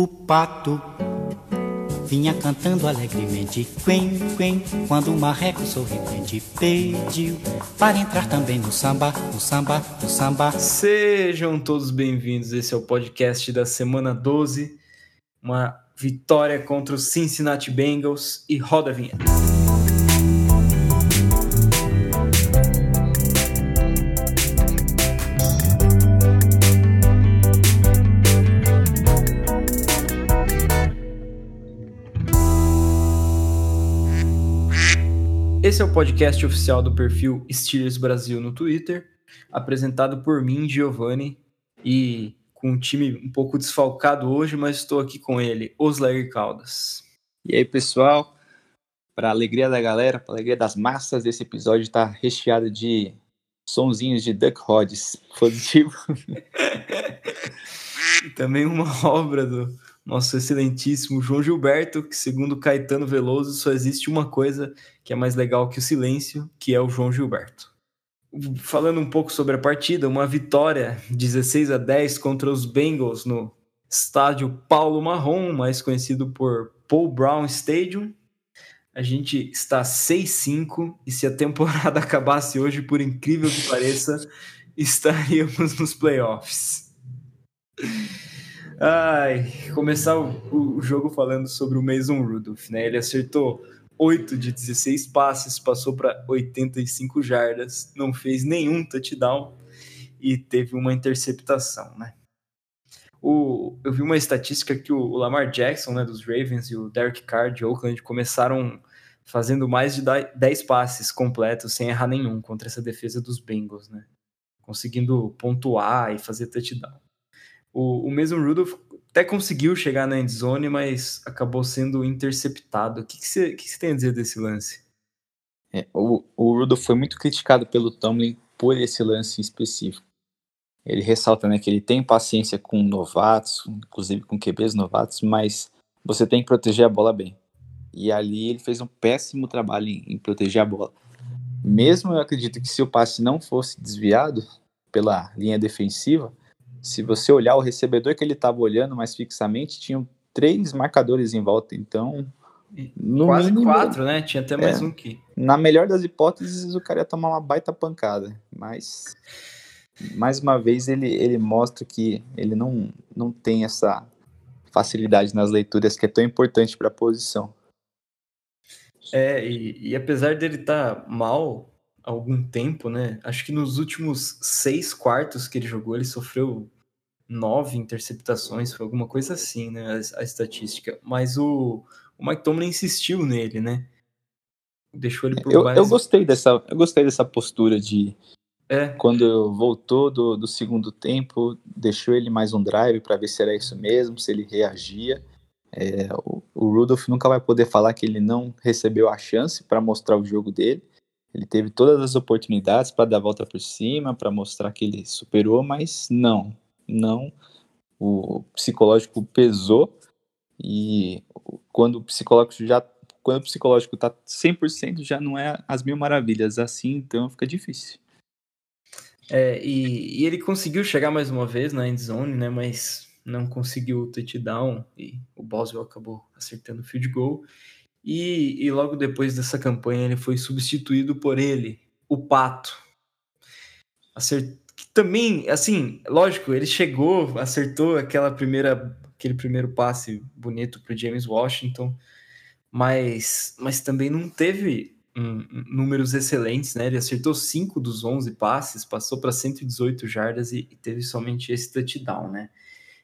O pato vinha cantando alegremente, quen, quen, quando o marreco sorridente pediu para entrar também no samba, no samba, no samba. Sejam todos bem-vindos, esse é o podcast da semana 12, uma vitória contra os Cincinnati Bengals e roda a vinheta. Esse é o podcast oficial do perfil Steelers Brasil no Twitter, apresentado por mim, Giovanni, e com um time um pouco desfalcado hoje, mas estou aqui com ele, Oslair Caldas. E aí, pessoal? Para alegria da galera, para alegria das massas, esse episódio está recheado de sonzinhos de Duck Rods. Positivo. Também uma obra do nosso excelentíssimo João Gilberto, que segundo Caetano Veloso só existe uma coisa que é mais legal que o silêncio, que é o João Gilberto. Falando um pouco sobre a partida, uma vitória 16 a 10 contra os Bengals no estádio Paulo Marrom, mais conhecido por Paul Brown Stadium. A gente está 6-5 e se a temporada acabasse hoje, por incrível que pareça, estaríamos nos playoffs. Ai, começar o, o, jogo falando sobre o Mason Rudolph, né? Ele acertou 8 de 16 passes, passou para 85 jardas, não fez nenhum touchdown e teve uma interceptação, né? O, eu vi uma estatística que o, Lamar Jackson, né, dos Ravens, e o Derek Carr de Oakland começaram fazendo mais de 10 passes completos sem errar nenhum contra essa defesa dos Bengals, né? Conseguindo pontuar e fazer touchdown. O, o mesmo Rudolph até conseguiu chegar na endzone, mas acabou sendo interceptado. O que, você tem a dizer desse lance? É, o, o Rudolph foi muito criticado pelo Tomlin por esse lance específico. Ele ressalta né, que ele tem paciência com novatos, inclusive com QBs novatos, mas você tem que proteger a bola bem. E ali ele fez um péssimo trabalho em, em proteger a bola. Mesmo eu acredito que se o passe não fosse desviado pela linha defensiva, se você olhar o recebedor que ele estava olhando mais fixamente, tinham três marcadores em volta. Então, quase mínimo, quatro, né? Tinha até mais é, um que. Na melhor das hipóteses, o cara ia tomar uma baita pancada. Mas, mais uma vez, ele, ele mostra que ele não, não tem essa facilidade nas leituras que é tão importante para a posição. É, e, e apesar dele estar tá mal, algum tempo, né? Acho que nos últimos seis quartos que ele jogou, ele sofreu nove interceptações, foi alguma coisa assim, né? A, a estatística. Mas o, o Mike Tomlin insistiu nele, né? Deixou ele por eu, eu gostei dessa Eu gostei dessa postura de. É. Quando voltou do, do segundo tempo, deixou ele mais um drive para ver se era isso mesmo, se ele reagia. É, o, o Rudolph nunca vai poder falar que ele não recebeu a chance para mostrar o jogo dele. Ele teve todas as oportunidades para dar a volta por cima, para mostrar que ele superou, mas não, não. O psicológico pesou e quando o psicológico já quando o psicológico está 100% já não é as mil maravilhas, assim então fica difícil. É, e, e, ele conseguiu chegar mais uma vez na endzone, né, mas não conseguiu o touchdown e o Boswell acabou acertando o field goal. E, e logo depois dessa campanha ele foi substituído por ele, o Pato. Acert... Que também, assim, lógico, ele chegou, acertou aquela primeira, aquele primeiro passe bonito para James Washington, mas, mas também não teve um, números excelentes, né? Ele acertou 5 dos 11 passes, passou para 118 jardas e, e, teve somente esse touchdown, né?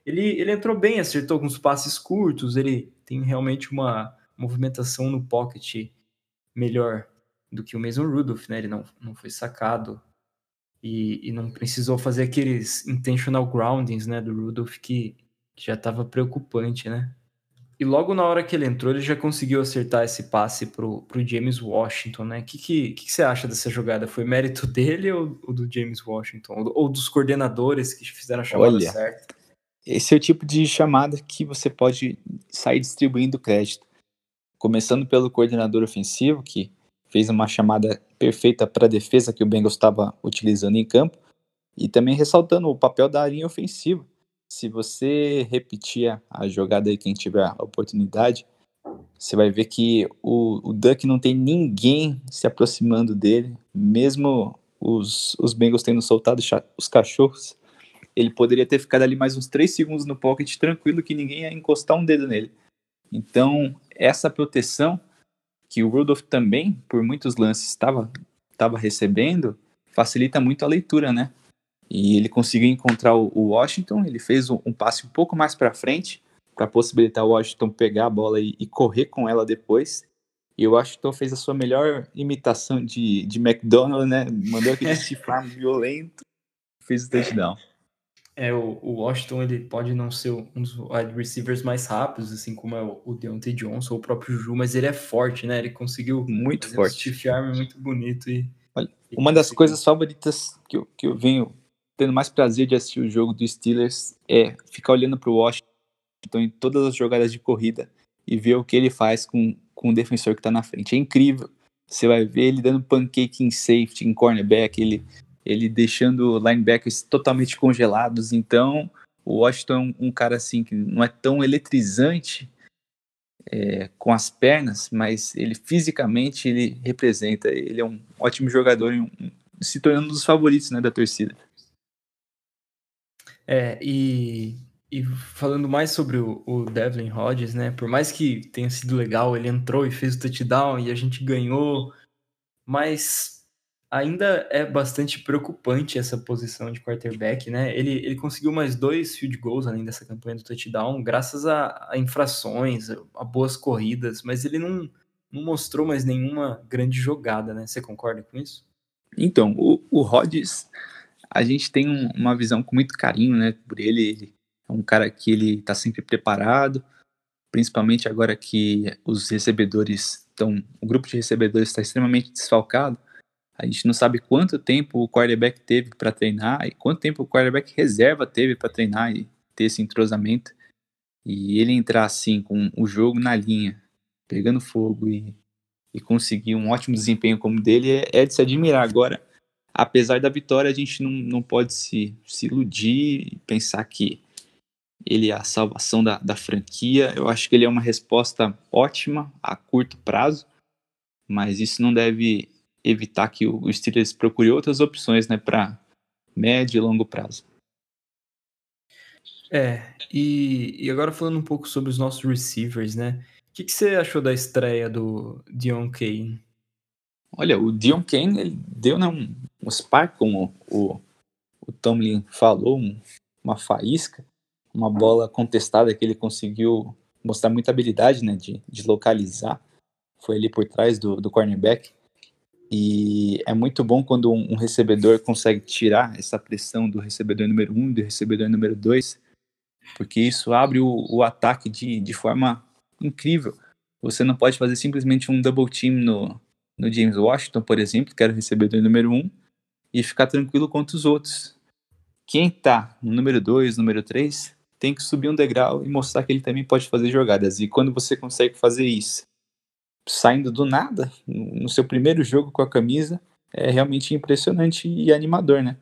Ele, ele entrou bem, acertou alguns passes curtos, ele tem realmente uma, movimentação no pocket melhor do que o mesmo Rudolph, né? Ele não, não foi sacado e, e não precisou fazer aqueles intentional groundings, né, do Rudolph que, que já estava preocupante, né? E logo na hora que ele entrou, ele já conseguiu acertar esse passe pro, pro James Washington, né? O que, que, que, você acha dessa jogada? Foi mérito dele ou, ou do James Washington? Ou, ou, dos coordenadores que fizeram a chamada Olha, certa? Esse é o tipo de chamada que você pode sair distribuindo crédito começando pelo coordenador ofensivo, que fez uma chamada perfeita para a defesa que o Bengals estava utilizando em campo, e também ressaltando o papel da linha ofensiva. se você repetir a jogada aí, quem tiver a oportunidade, você vai ver que o, o Duck não tem ninguém se aproximando dele, mesmo os, os Bengals tendo soltado os cachorros, ele poderia ter ficado ali mais uns 3 segundos no pocket tranquilo que ninguém ia encostar um dedo nele. Então, essa proteção que o Rudolph também, por muitos lances, estava estava recebendo, facilita muito a leitura, né? E ele conseguiu encontrar o, Washington, ele fez um, um passe um pouco mais para frente para possibilitar o Washington pegar a bola e, e, correr com ela depois. E o Washington fez a sua melhor imitação de, de McDonald, né? Mandou aquele chifrar violento, fez o touchdown. É, o, o, Washington ele pode não ser um dos wide receivers mais rápidos, assim como é o, o Deontay Johnson ou o próprio Ju, mas ele é forte, né? Ele conseguiu muito forte. um stiff arm muito bonito e Olha, uma das coisas favoritas que eu, que eu venho tendo mais prazer de assistir o jogo do Steelers é ficar olhando para o Washington em todas as jogadas de corrida e ver o que ele faz com, com o defensor que está na frente. É incrível. Você vai ver ele dando pancake em safety, em cornerback, ele ele deixando linebackers totalmente congelados. Então, o Washington é um, cara assim que não é tão eletrizante é, com as pernas, mas ele fisicamente ele representa. Ele é um ótimo jogador e um, se tornando um dos favoritos né, da torcida. É, e, e falando mais sobre o, o Devlin Hodges, né? Por mais que tenha sido legal, ele entrou e fez o touchdown e a gente ganhou, mas ainda é bastante preocupante essa posição de quarterback, né? Ele, ele conseguiu mais dois field goals além dessa campanha do touchdown, graças a, a infrações, a, boas corridas, mas ele não, não mostrou mais nenhuma grande jogada, né? Você concorda com isso? Então, o, o Rodgers, a gente tem um, uma visão com muito carinho, né, por ele. Ele é um cara que ele tá sempre preparado, principalmente agora que os recebedores estão, o grupo de recebedores está extremamente desfalcado a gente não sabe quanto tempo o quarterback teve para treinar e quanto tempo o quarterback reserva teve para treinar e ter esse entrosamento. E ele entrar assim com o jogo na linha, pegando fogo e, e conseguir um ótimo desempenho como dele é, é de se admirar. Agora, apesar da vitória, a gente não, não pode se, se iludir e pensar que ele é a salvação da, da franquia. Eu acho que ele é uma resposta ótima a curto prazo, mas isso não deve evitar que o Steelers procure outras opções né, para médio e longo prazo. É, e, e, agora falando um pouco sobre os nossos receivers, né? O que, que você achou da estreia do Dion Kane? Olha, o Dion Kane ele deu né, um, um spark, como o, o Tomlin falou, um, uma faísca, uma bola contestada que ele conseguiu mostrar muita habilidade né, de, de localizar. Foi ali por trás do, do cornerback. E é muito bom quando um, recebedor consegue tirar essa pressão do recebedor número um do recebedor número dois, porque isso abre o, o ataque de, de forma incrível. Você não pode fazer simplesmente um double team no, no James Washington, por exemplo, que era o recebedor número um, e ficar tranquilo contra os outros. Quem tá no número 2, número 3, tem que subir um degrau e mostrar que ele também pode fazer jogadas. E quando você consegue fazer isso saindo do nada, no seu primeiro jogo com a camisa, é realmente impressionante e animador, né?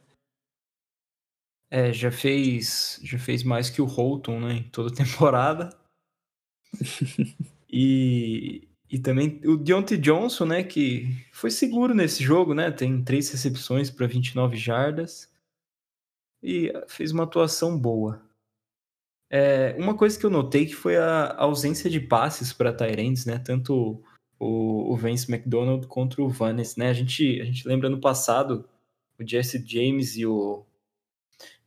É, já fez, já fez mais que o Holton, né, em toda temporada. e, e também o Deontay Johnson, né, que foi seguro nesse jogo, né, tem três recepções para 29 jardas e fez uma atuação boa. É, uma coisa que eu notei que foi a ausência de passes para Tyrants, né, tanto o, o Vance McDonald contra o Vanes, né? A gente, a gente lembra no passado, o Jesse James e o,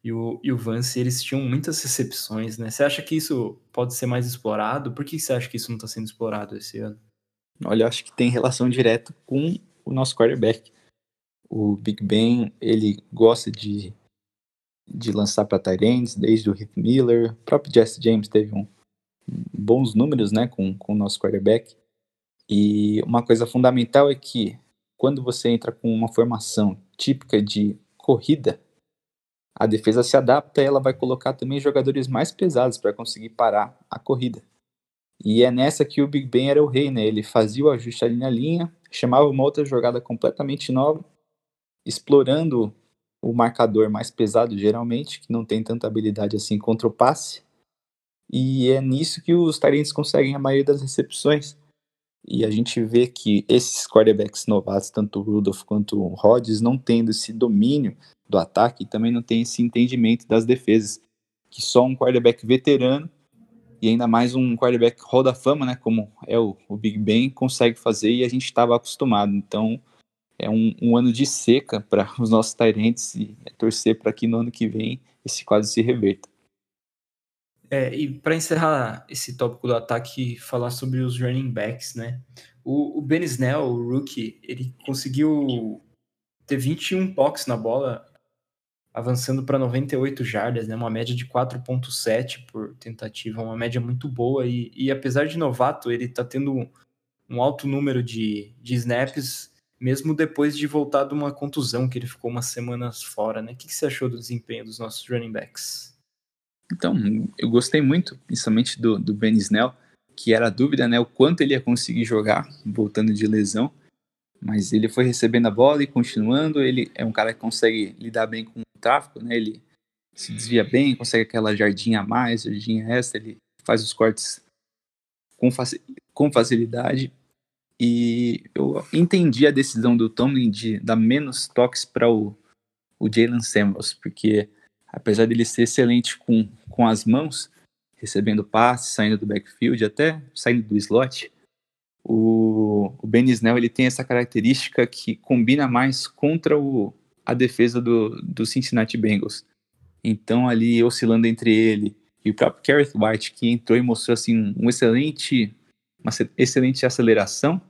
e o, e o Vance, eles tinham muitas recepções, né? Você acha que isso pode ser mais explorado? Por que você acha que isso não está sendo explorado esse ano? Olha, acho que tem relação direta com o nosso quarterback. O Big Ben, ele gosta de, de lançar para Tyrants, desde o Heath Miller. O próprio Jesse James teve um, bons números né, com, com o nosso quarterback. E uma coisa fundamental é que quando você entra com uma formação típica de corrida, a defesa se adapta e ela vai colocar também jogadores mais pesados para conseguir parar a corrida. E é nessa que o Big Ben era o rei, né? Ele fazia o ajuste ali na linha, chamava uma outra jogada completamente nova, explorando o marcador mais pesado, geralmente, que não tem tanta habilidade assim contra o passe. E é nisso que os Tyrants conseguem a maioria das recepções. E a gente vê que esses quarterbacks novatos, tanto o Rudolph quanto o Rodgers, não tendo esse domínio do ataque também não tem esse entendimento das defesas. Que só um quarterback veterano e ainda mais um quarterback Hall da Fama, né, como é o, o Big Ben, consegue fazer e a gente estava acostumado. Então é um, um, ano de seca para os nossos Tyrants e é torcer para que no ano que vem esse quadro se reverta. É, e para encerrar esse tópico do ataque, falar sobre os running backs, né? O, o Ben Snell, o rookie, ele conseguiu ter 21 toques na bola, avançando para 98 jardas, né? Uma média de 4.7 por tentativa, uma média muito boa. E, e apesar de novato, ele está tendo um, um alto número de, de snaps, mesmo depois de voltar de uma contusão, que ele ficou umas semanas fora, né? O que, que você achou do desempenho dos nossos running backs? Então, eu gostei muito, principalmente do, do Ben Snell, que era a dúvida, né, o quanto ele ia conseguir jogar, voltando de lesão, mas ele foi recebendo a bola e continuando, ele é um cara que consegue lidar bem com o tráfego, né, ele se desvia bem, consegue aquela jardinha a mais, jardinha extra, ele faz os cortes com, faci com facilidade, e eu entendi a decisão do Tomlin de dar menos toques para o, o Jalen Samuels, porque apesar dele ser excelente com, com as mãos, recebendo passes, saindo do backfield, até saindo do slot, o, o Ben Snell ele tem essa característica que combina mais contra o, a defesa do, do Cincinnati Bengals. Então ali oscilando entre ele e o próprio Gareth White, que entrou e mostrou assim um excelente, uma excelente aceleração,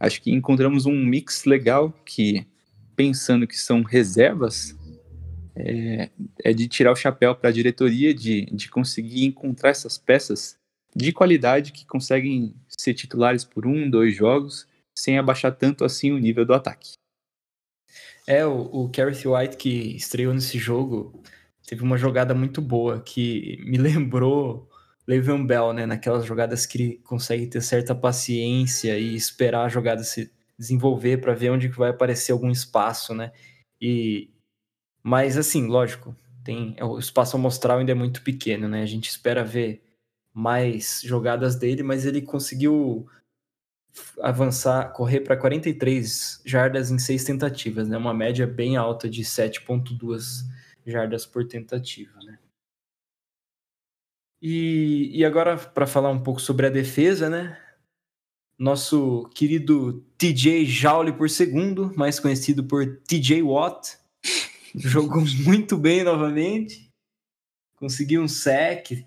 acho que encontramos um mix legal que, pensando que são reservas, é, é de tirar o chapéu para a diretoria de, de conseguir encontrar essas peças de qualidade que conseguem ser titulares por um, dois jogos, sem abaixar tanto assim o nível do ataque. É, o, o Gareth White que estreou nesse jogo teve uma jogada muito boa que me lembrou Le'Veon Bell, né? Naquelas jogadas que ele consegue ter certa paciência e esperar a jogada se desenvolver para ver onde que vai aparecer algum espaço, né? E, mas, assim, lógico, tem o espaço amostral ainda é muito pequeno, né? A gente espera ver mais jogadas dele, mas ele conseguiu avançar, correr para 43 jardas em seis tentativas, né? Uma média bem alta de 7.2 jardas por tentativa, né? E, e agora para falar um pouco sobre a defesa, né? Nosso querido TJ Joule por segundo, mais conhecido por TJ Watt, jogou muito bem novamente, conseguiu um sec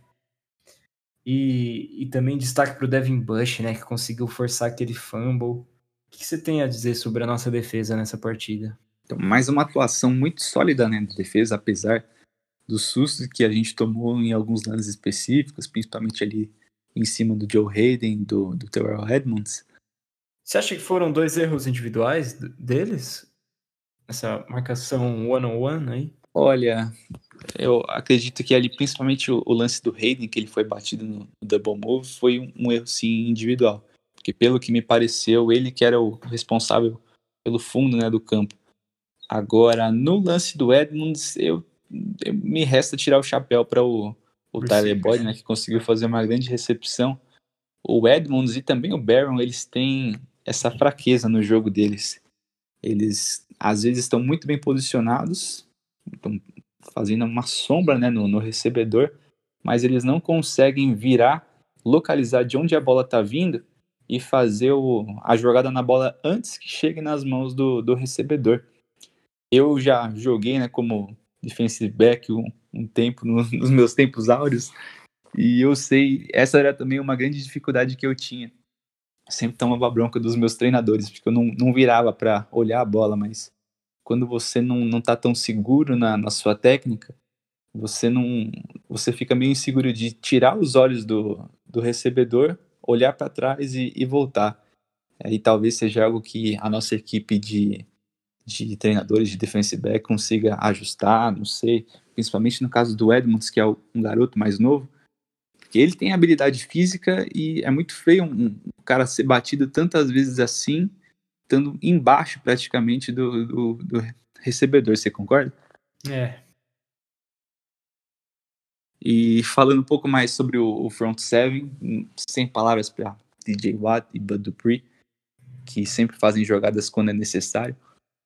e, e também destaque para o Devin Bush, né, que conseguiu forçar aquele fumble. O que você tem a dizer sobre a nossa defesa nessa partida? Então, mais uma atuação muito sólida né, de defesa, apesar do susto que a gente tomou em alguns lances específicos, principalmente ali em cima do Joe Hayden, do, do Terrell Edmonds. Você acha que foram dois erros individuais deles? Essa marcação one-on-one -on -one aí? Olha, eu acredito que ali, principalmente o, o, lance do Hayden, que ele foi batido no, double move, foi um, um, erro sim individual. Porque pelo que me pareceu, ele que era o responsável pelo fundo né, do campo. Agora, no lance do Edmonds, eu, eu me resta tirar o chapéu para o, o Tyler Boyd, né, que conseguiu fazer uma grande recepção. O Edmonds e também o Barron, eles têm essa fraqueza no jogo deles. Eles às vezes estão muito bem posicionados, estão fazendo uma sombra né, no, no recebedor, mas eles não conseguem virar, localizar de onde a bola está vindo e fazer o, a jogada na bola antes que chegue nas mãos do, do recebedor. Eu já joguei né, como defensive back um, um tempo, no, nos meus tempos áureos, e eu sei, essa era também uma grande dificuldade que eu tinha sempre tomava bronca dos meus treinadores, porque eu não, não virava para olhar a bola, mas quando você não, não tá tão seguro na, na sua técnica, você não você fica meio inseguro de tirar os olhos do, do recebedor, olhar para trás e, e voltar. Aí talvez seja algo que a nossa equipe de, de treinadores de defensive back consiga ajustar, não sei, principalmente no caso do Edmonds, que é um garoto mais novo, porque ele tem habilidade física e é muito feio um, um cara ser batido tantas vezes assim, estando embaixo praticamente do, do, do recebedor. Você concorda? É. E falando um pouco mais sobre o, o front seven, sem palavras para DJ Watt e Bud Dupree, que sempre fazem jogadas quando é necessário.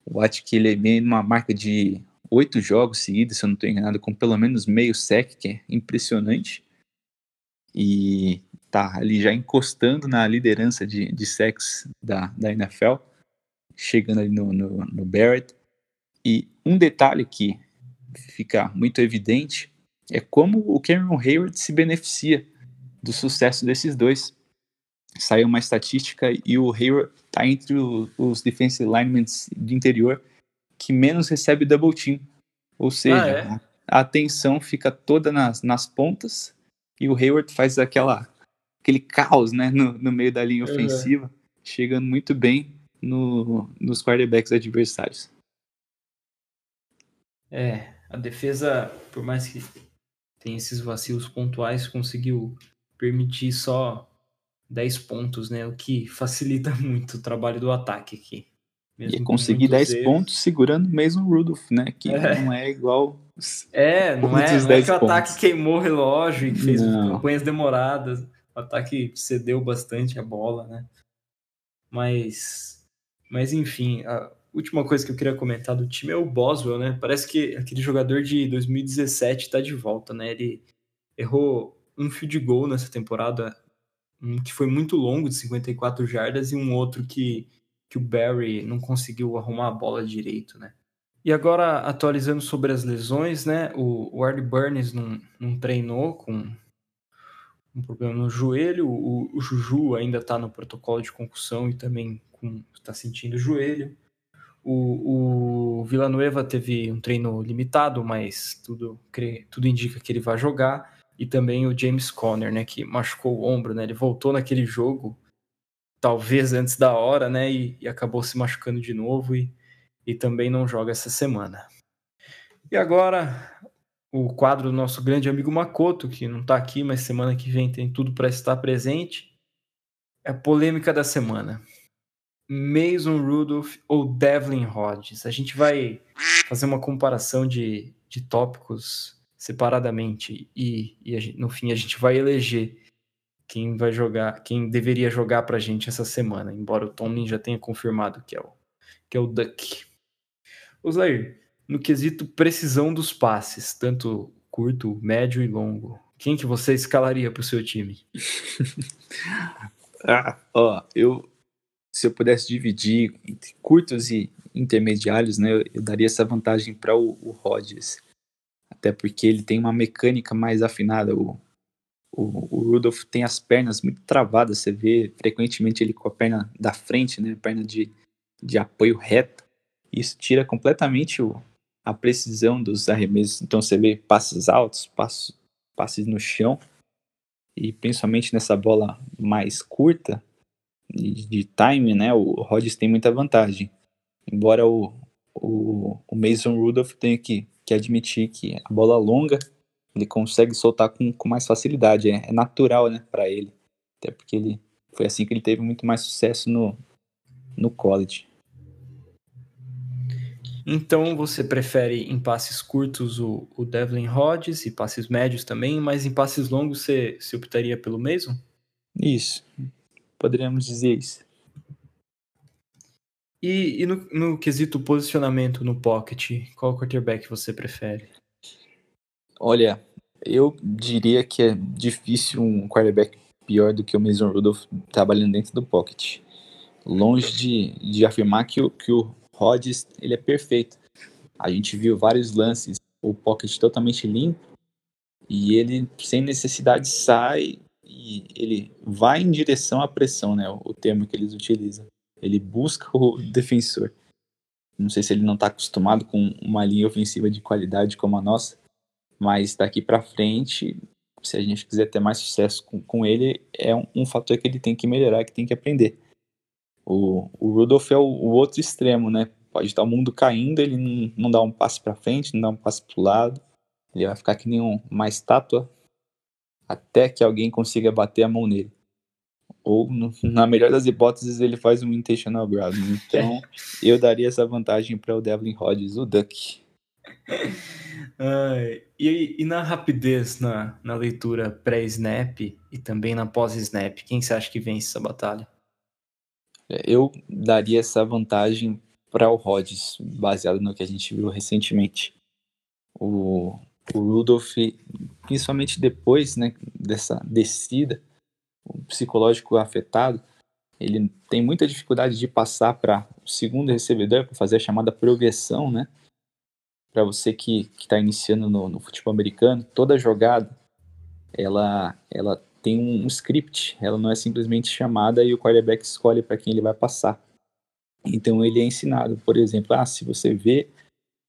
O Watt que ele vem numa marca de oito jogos seguidos, se eu não estou enganado, com pelo menos meio sec, que é impressionante. E tá ali já encostando na liderança de, de sex da, da NFL, chegando ali no, no, no Barrett. E um detalhe que fica muito evidente é como o Cameron Hayward se beneficia do sucesso desses dois. Saiu uma estatística e o Hayward está entre o, os defensive linemen de interior que menos recebe double team. Ou seja, ah, é? a atenção fica toda nas, nas pontas e o Hayward faz aquela, aquele caos né, no, no meio da linha ofensiva, uhum. chegando muito bem no, nos quarterbacks adversários. É, a defesa, por mais que tenha esses vacilos pontuais, conseguiu permitir só 10 pontos, né? O que facilita muito o trabalho do ataque aqui. Mesmo e conseguir 10 erros. pontos segurando mesmo o Rudolph, né? Que é. não é igual. É, não é, não é que o ataque queimou o relógio e fez não. campanhas demoradas. O ataque cedeu bastante a bola, né? Mas, mas enfim, a última coisa que eu queria comentar do time é o Boswell, né? Parece que aquele jogador de 2017 tá de volta, né? Ele errou um field goal nessa temporada um que foi muito longo, de 54 jardas, e um outro que, que o Barry não conseguiu arrumar a bola direito, né? E agora, atualizando sobre as lesões, né? O, o Ard Burns não, não treinou com um problema no joelho, o, o Juju ainda está no protocolo de concussão e também está sentindo o joelho. O, o Villanueva teve um treino limitado, mas tudo, tudo indica que ele vai jogar e também o James Conner, né, que machucou o ombro, né? Ele voltou naquele jogo, talvez antes da hora, né, e, e acabou se machucando de novo e, e também não joga essa semana. E agora o quadro do nosso grande amigo Makoto, que não está aqui, mas semana que vem tem tudo para estar presente. É a polêmica da semana. Mason Rudolph ou Devlin Hodges? A gente vai fazer uma comparação de, de tópicos separadamente e, e no fim a gente vai eleger quem vai jogar, quem deveria jogar pra gente essa semana, embora o Tomlin já tenha confirmado que é o, que é o Duck. Oslair, no quesito precisão dos passes, tanto curto, médio e longo, quem que você escalaria pro seu time? ah, ó, eu se eu pudesse dividir entre curtos e intermediários, né, eu, eu daria essa vantagem para o, o Rodgers até porque ele tem uma mecânica mais afinada. O, o, o, Rudolph tem as pernas muito travadas, você vê frequentemente ele com a perna da frente, né, perna de, de apoio reto. Isso tira completamente o, a precisão dos arremessos. Então você vê passes altos, passos, passes no chão, e principalmente nessa bola mais curta, de, de time, né, o Rodgers tem muita vantagem. Embora o, o, o Mason Rudolph tenha que que admitir que a bola longa ele consegue soltar com, com mais facilidade. É, é natural, né, para ele. Até porque ele foi assim que ele teve muito mais sucesso no, no college. Então você prefere em passes curtos o, o Devlin Hodges e passes médios também, mas em passes longos você, você optaria pelo Mason? Isso, poderíamos dizer isso. E, e no, no, quesito posicionamento no pocket, qual quarterback você prefere? Olha, eu diria que é difícil um quarterback pior do que o Mason Rudolph trabalhando dentro do pocket. Longe de, de afirmar que o, que o Rodgers ele é perfeito. A gente viu vários lances, o pocket totalmente limpo, e ele sem necessidade sai e ele vai em direção à pressão, né? O termo que eles utilizam. Ele busca o defensor. Não sei se ele não está acostumado com uma linha ofensiva de qualidade como a nossa, mas daqui para frente, se a gente quiser ter mais sucesso com, com ele, é um, um, fator que ele tem que melhorar, que tem que aprender. O, o Rudolph é o, o outro extremo, né? Pode estar o mundo caindo, ele não, não dá um passo para frente, não dá um passo para o lado, ele vai ficar que nem um, uma estátua até que alguém consiga bater a mão nele ou no, na melhor das hipóteses ele faz um intentional ground. Então eu daria essa vantagem para o Devlin Hodges, o Duck. E, e, na rapidez na, na leitura pré-snap e também na pós-snap, quem você acha que vence essa batalha? É, eu daria essa vantagem para o Rodgers, baseado no que a gente viu recentemente. O, o Rudolph, principalmente depois né, dessa descida, o psicológico afetado, ele tem muita dificuldade de passar para o segundo recebedor para fazer a chamada progressão, né? Para você que está iniciando no, no, futebol americano, toda jogada ela, ela tem um, um, script, ela não é simplesmente chamada e o quarterback escolhe para quem ele vai passar. Então ele é ensinado, por exemplo, ah, se você vê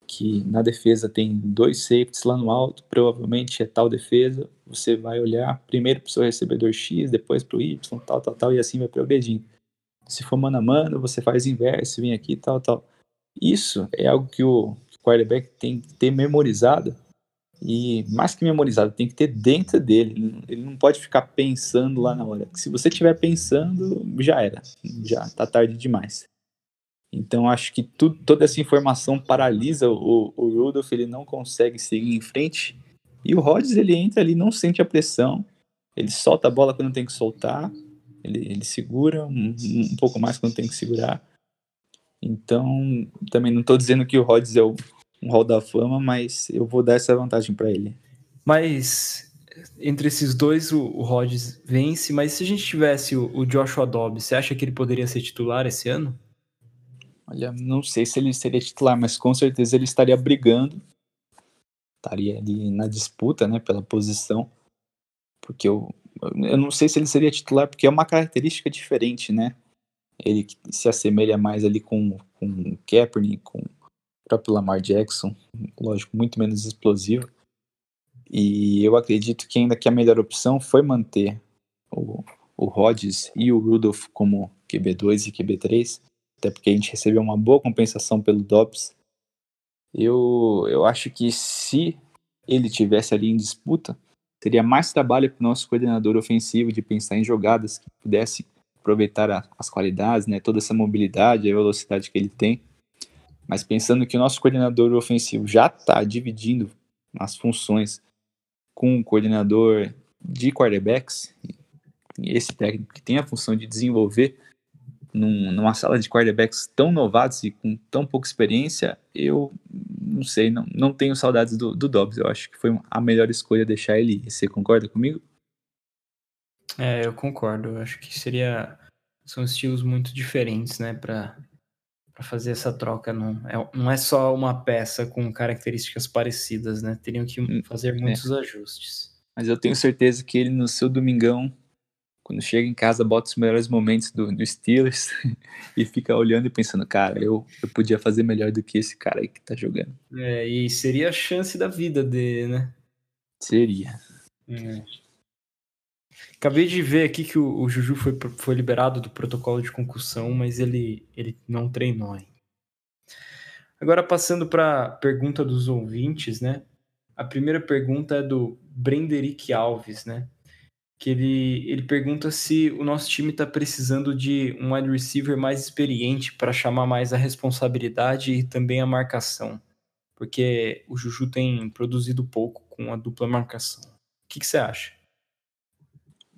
que na defesa tem dois safeties lá no alto, provavelmente é tal defesa, você vai olhar primeiro para o seu recebedor X, depois para o Y, tal, tal, tal, e assim vai progredindo. Se for mano a mano, você faz inverso, vem aqui, tal, tal. Isso é algo que o, quarterback tem que ter memorizado e mais que memorizado, tem que ter dentro dele. Ele não pode ficar pensando lá na hora. Se você estiver pensando, já era. Já tá tarde demais. Então acho que toda essa informação paralisa o, o Rudolph, ele não consegue seguir em frente. E o Rodgers, ele entra ali, não sente a pressão. Ele solta a bola quando tem que soltar. Ele, ele segura um, um pouco mais quando tem que segurar. Então, também não estou dizendo que o Rodgers é o, um Hall da Fama, mas eu vou dar essa vantagem para ele. Mas entre esses dois, o, o Rodgers vence, mas se a gente tivesse o, o Joshua Dobbs, você acha que ele poderia ser titular esse ano? Olha, não sei se ele seria titular, mas com certeza ele estaria brigando, estaria ali na disputa, né, pela posição, porque eu, eu não sei se ele seria titular, porque é uma característica diferente, né, ele se assemelha mais ali com, com Kaepernick, com o próprio Lamar Jackson, lógico, muito menos explosivo. E eu acredito que ainda que a melhor opção foi manter o, o Rodgers e o Rudolph como QB2 e QB3, até porque a gente recebeu uma boa compensação pelo Dobbs. Eu, eu acho que se ele tivesse ali em disputa, teria mais trabalho para o nosso coordenador ofensivo de pensar em jogadas que pudesse aproveitar a, as qualidades, né, toda essa mobilidade, a velocidade que ele tem. Mas pensando que o nosso coordenador ofensivo já está dividindo as funções com o coordenador de quarterbacks, esse técnico que tem a função de desenvolver num, numa sala de quarterbacks tão novatos e com tão pouca experiência, eu não sei, não, não tenho saudades do, do Dobbs. Eu acho que foi a melhor escolha deixar ele. Você concorda comigo? É, eu concordo. Eu acho que seria. São estilos muito diferentes, né, para fazer essa troca. Não é, não é só uma peça com características parecidas, né? Teriam que hum, fazer é. muitos é. ajustes. Mas eu tenho certeza que ele, no seu domingão, quando chega em casa, bota os melhores momentos do, do Steelers e fica olhando e pensando, cara, eu, eu podia fazer melhor do que esse cara aí que tá jogando. É, e seria a chance da vida dele, né? Seria. É. Acabei de ver aqui que o, o, Juju foi, foi liberado do protocolo de concussão, mas ele, ele não treinou ainda. Agora passando para a pergunta dos ouvintes, né? A primeira pergunta é do Brenderick Alves, né? Que ele, ele pergunta se o nosso time está precisando de um wide receiver mais experiente para chamar mais a responsabilidade e também a marcação. Porque o Juju tem produzido pouco com a dupla marcação. O que, que você acha?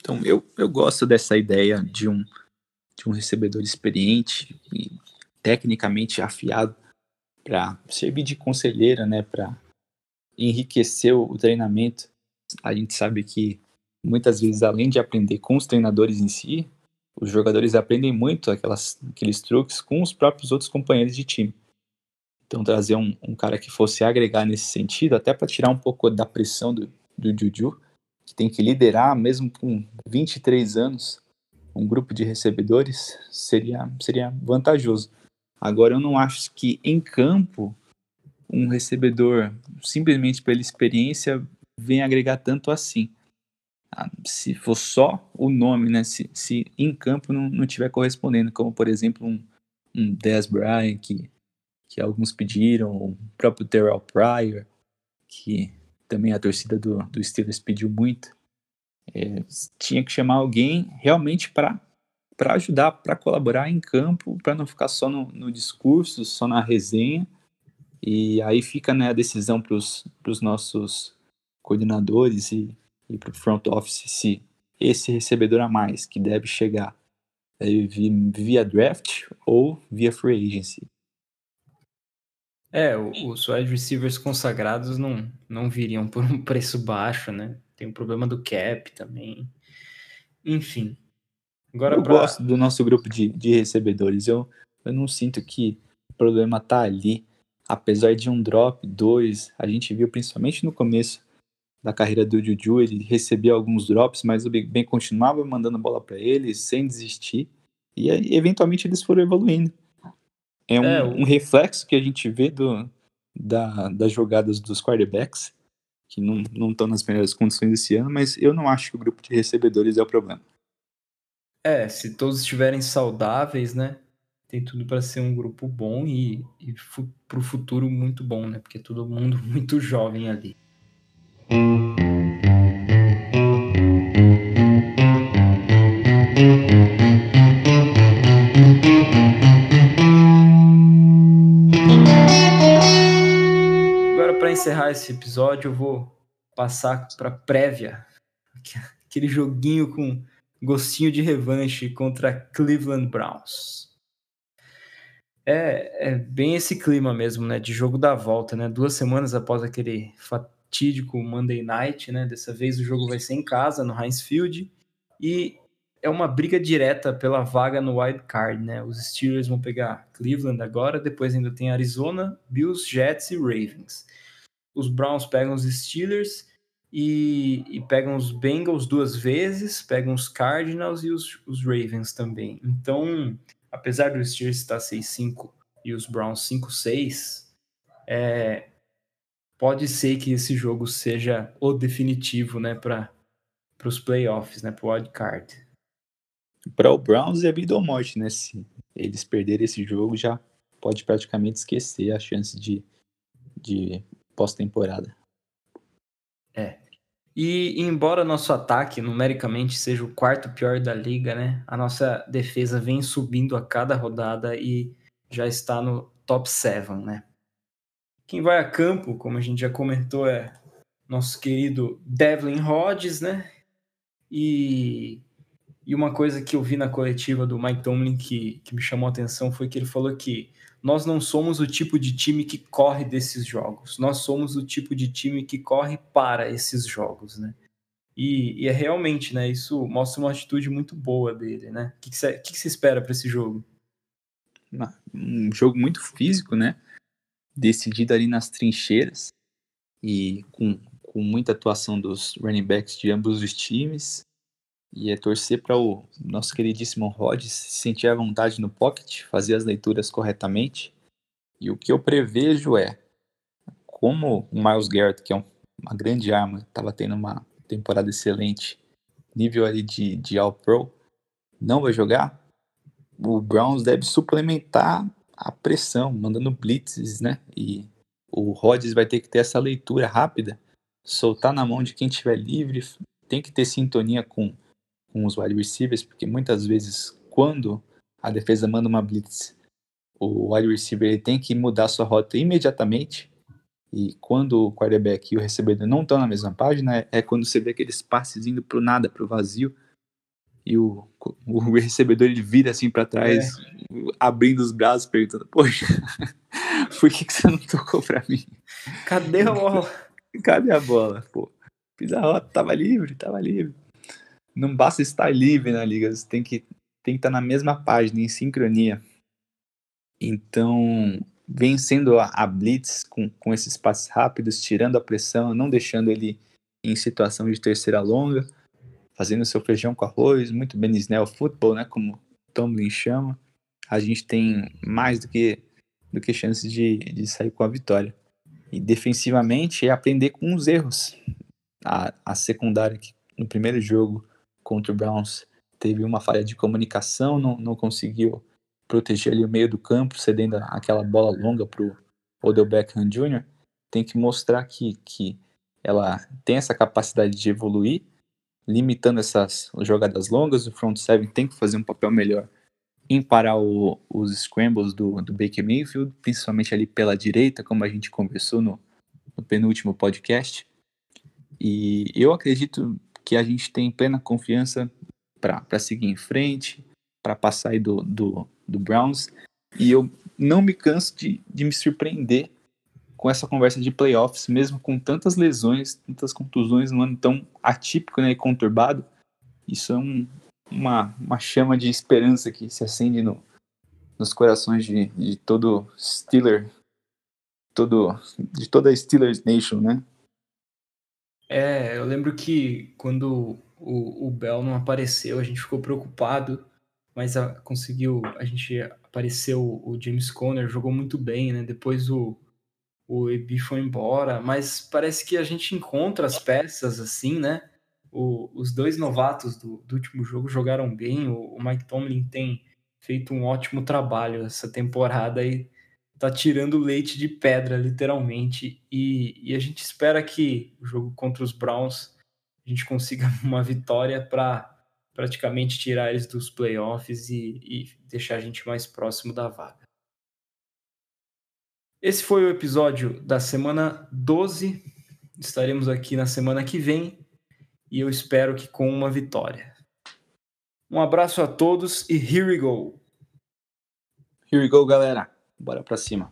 Então, eu, eu gosto dessa ideia de um, de um recebedor experiente e tecnicamente afiado para servir de conselheira, né, para enriquecer o treinamento. A gente sabe que muitas vezes, além de aprender com os treinadores em si, os jogadores aprendem muito aquelas, aqueles truques com os próprios outros companheiros de time. Então, trazer um, um cara que fosse agregar nesse sentido, até para tirar um pouco da pressão do, do Juju, que tem que liderar, mesmo com 23 anos, um grupo de recebedores, seria, seria vantajoso. Agora, eu não acho que em campo um recebedor, simplesmente pela experiência, venha agregar tanto assim. Ah, se for só o nome, né? Se, se em campo não, não tiver correspondendo, como por exemplo um, um Dez Bryant, que, que alguns pediram, o próprio Terrell Pryor, que também a torcida do, do Steelers pediu muito. É, tinha que chamar alguém realmente para para ajudar, para colaborar em campo, para não ficar só no, no, discurso, só na resenha E aí fica né, a decisão para os nossos coordenadores e, e para o front office se esse recebedor a mais que deve chegar é via draft ou via free agency. É, os wide receivers consagrados não, não viriam por um preço baixo, né? Tem o problema do cap também. Enfim. Agora eu pra... gosto do nosso grupo de, de recebedores. Eu, eu não sinto que o problema tá ali. Apesar de um drop, dois, a gente viu principalmente no começo da carreira do Juju, ele recebia alguns drops, mas o Big Ben continuava mandando bola para ele sem desistir. E eventualmente eles foram evoluindo. É um, é, um reflexo que a gente vê do, da, das jogadas dos quarterbacks, que não estão nas melhores condições esse ano, mas eu não acho que o grupo de recebedores é o problema. É, se todos estiverem saudáveis, né? Tem tudo para ser um grupo bom e, e para o futuro muito bom, né? Porque é todo mundo muito jovem ali. Encerrar esse episódio, eu vou passar para prévia, aquele joguinho com gostinho de revanche contra Cleveland Browns. É, é, bem esse clima mesmo, né? De jogo da volta, né? Duas semanas após aquele fatídico Monday Night, né? Dessa vez o jogo vai ser em casa, no Heinz Field, e é uma briga direta pela vaga no wild card, né? Os Steelers vão pegar Cleveland agora, depois ainda tem Arizona, Bills, Jets e Ravens. Os Browns pegam os Steelers e, e pegam os Bengals duas vezes, pegam os Cardinals e os, os Ravens também. Então, apesar do Steelers estar 6-5 e os Browns 5-6, é, pode ser que esse jogo seja o definitivo, né, para os playoffs, né, para o wild card. Para o Browns é vida ou morte, né? Se eles perderem esse jogo, já pode praticamente esquecer a chance de, de pós-temporada. É. E embora nosso ataque numericamente seja o quarto pior da liga, né? A nossa defesa vem subindo a cada rodada e já está no top 7, né? Quem vai a campo, como a gente já comentou, é nosso querido Devlin Hodges, né? E, e uma coisa que eu vi na coletiva do Mike Tomlin que, que me chamou a atenção foi que ele falou que nós não somos o tipo de time que corre desses jogos, nós somos o tipo de time que corre para esses jogos, né? E, e é realmente, né? Isso mostra uma atitude muito boa dele, né? O que, que, você, que, que você espera para esse jogo? Um jogo muito físico, né? decidido ali nas trincheiras e com, com muita atuação dos running backs de ambos os times. E é torcer para o nosso queridíssimo Rodgers se sentir à vontade no pocket, fazer as leituras corretamente. E o que eu prevejo é, como o Miles Garrett, que é um, uma grande arma, estava tendo uma temporada excelente, nível ali de, de All-Pro, não vai jogar, o Browns deve suplementar a pressão, mandando blitzes, né? E o Rodgers vai ter que ter essa leitura rápida, soltar na mão de quem estiver livre, tem que ter sintonia com, com os wide receivers, porque muitas vezes quando a defesa manda uma blitz, o wide receiver ele tem que mudar sua rota imediatamente. E quando o quarterback e o recebedor não estão na mesma página, é quando você vê aqueles passes indo para o nada, para o vazio, e o, o recebedor ele vira assim para trás, é. abrindo os braços, perguntando: Poxa, por que, que você não tocou para mim? Cadê a bola? Cadê a bola? Pô, fiz a rota, tava livre, tava livre. Não basta estar livre na liga, você tem que, tem que estar na mesma página, em sincronia. Então, vencendo a, a blitz com, com esses passes rápidos, tirando a pressão, não deixando ele em situação de terceira longa fazendo seu feijão com arroz, muito bem Snell Football, né, como Tomlin chama, a gente tem mais do que, do que chances de, de sair com a vitória. E defensivamente é aprender com os erros. A, a secundária que no primeiro jogo contra o Browns teve uma falha de comunicação, não, não conseguiu proteger ali o meio do campo, cedendo aquela bola longa para o Odell Beckham Jr., tem que mostrar que, que ela tem essa capacidade de evoluir limitando essas jogadas longas, o front seven tem que fazer um papel melhor em parar o, os scrambles do, do Baker Mayfield, principalmente ali pela direita, como a gente conversou no, no penúltimo podcast. E eu acredito que a gente tem plena confiança para seguir em frente, para passar aí do, do, do Browns. E eu não me canso de, de me surpreender com essa conversa de playoffs, mesmo com tantas lesões, tantas contusões, num ano tão atípico né, e conturbado. Isso é um, uma, uma chama de esperança que se acende no, nos corações de, de todo Steeler, todo, de toda a Steelers Nation, né? É, eu lembro que quando o, o Bell não apareceu, a gente ficou preocupado, mas a, conseguiu, a gente apareceu, o James Conner jogou muito bem, né? Depois o, o Ebi foi embora, mas parece que a gente encontra as peças assim, né? O, os dois novatos do, do, último jogo jogaram bem. O, o, Mike Tomlin tem feito um ótimo trabalho essa temporada e tá tirando leite de pedra, literalmente. E, e a gente espera que o jogo contra os Browns a gente consiga uma vitória para praticamente tirar eles dos playoffs e, e deixar a gente mais próximo da vaga. Esse foi o episódio da semana 12. Estaremos aqui na semana que vem e eu espero que com uma vitória. Um abraço a todos e here we go. Here we go, galera. Bora pra cima.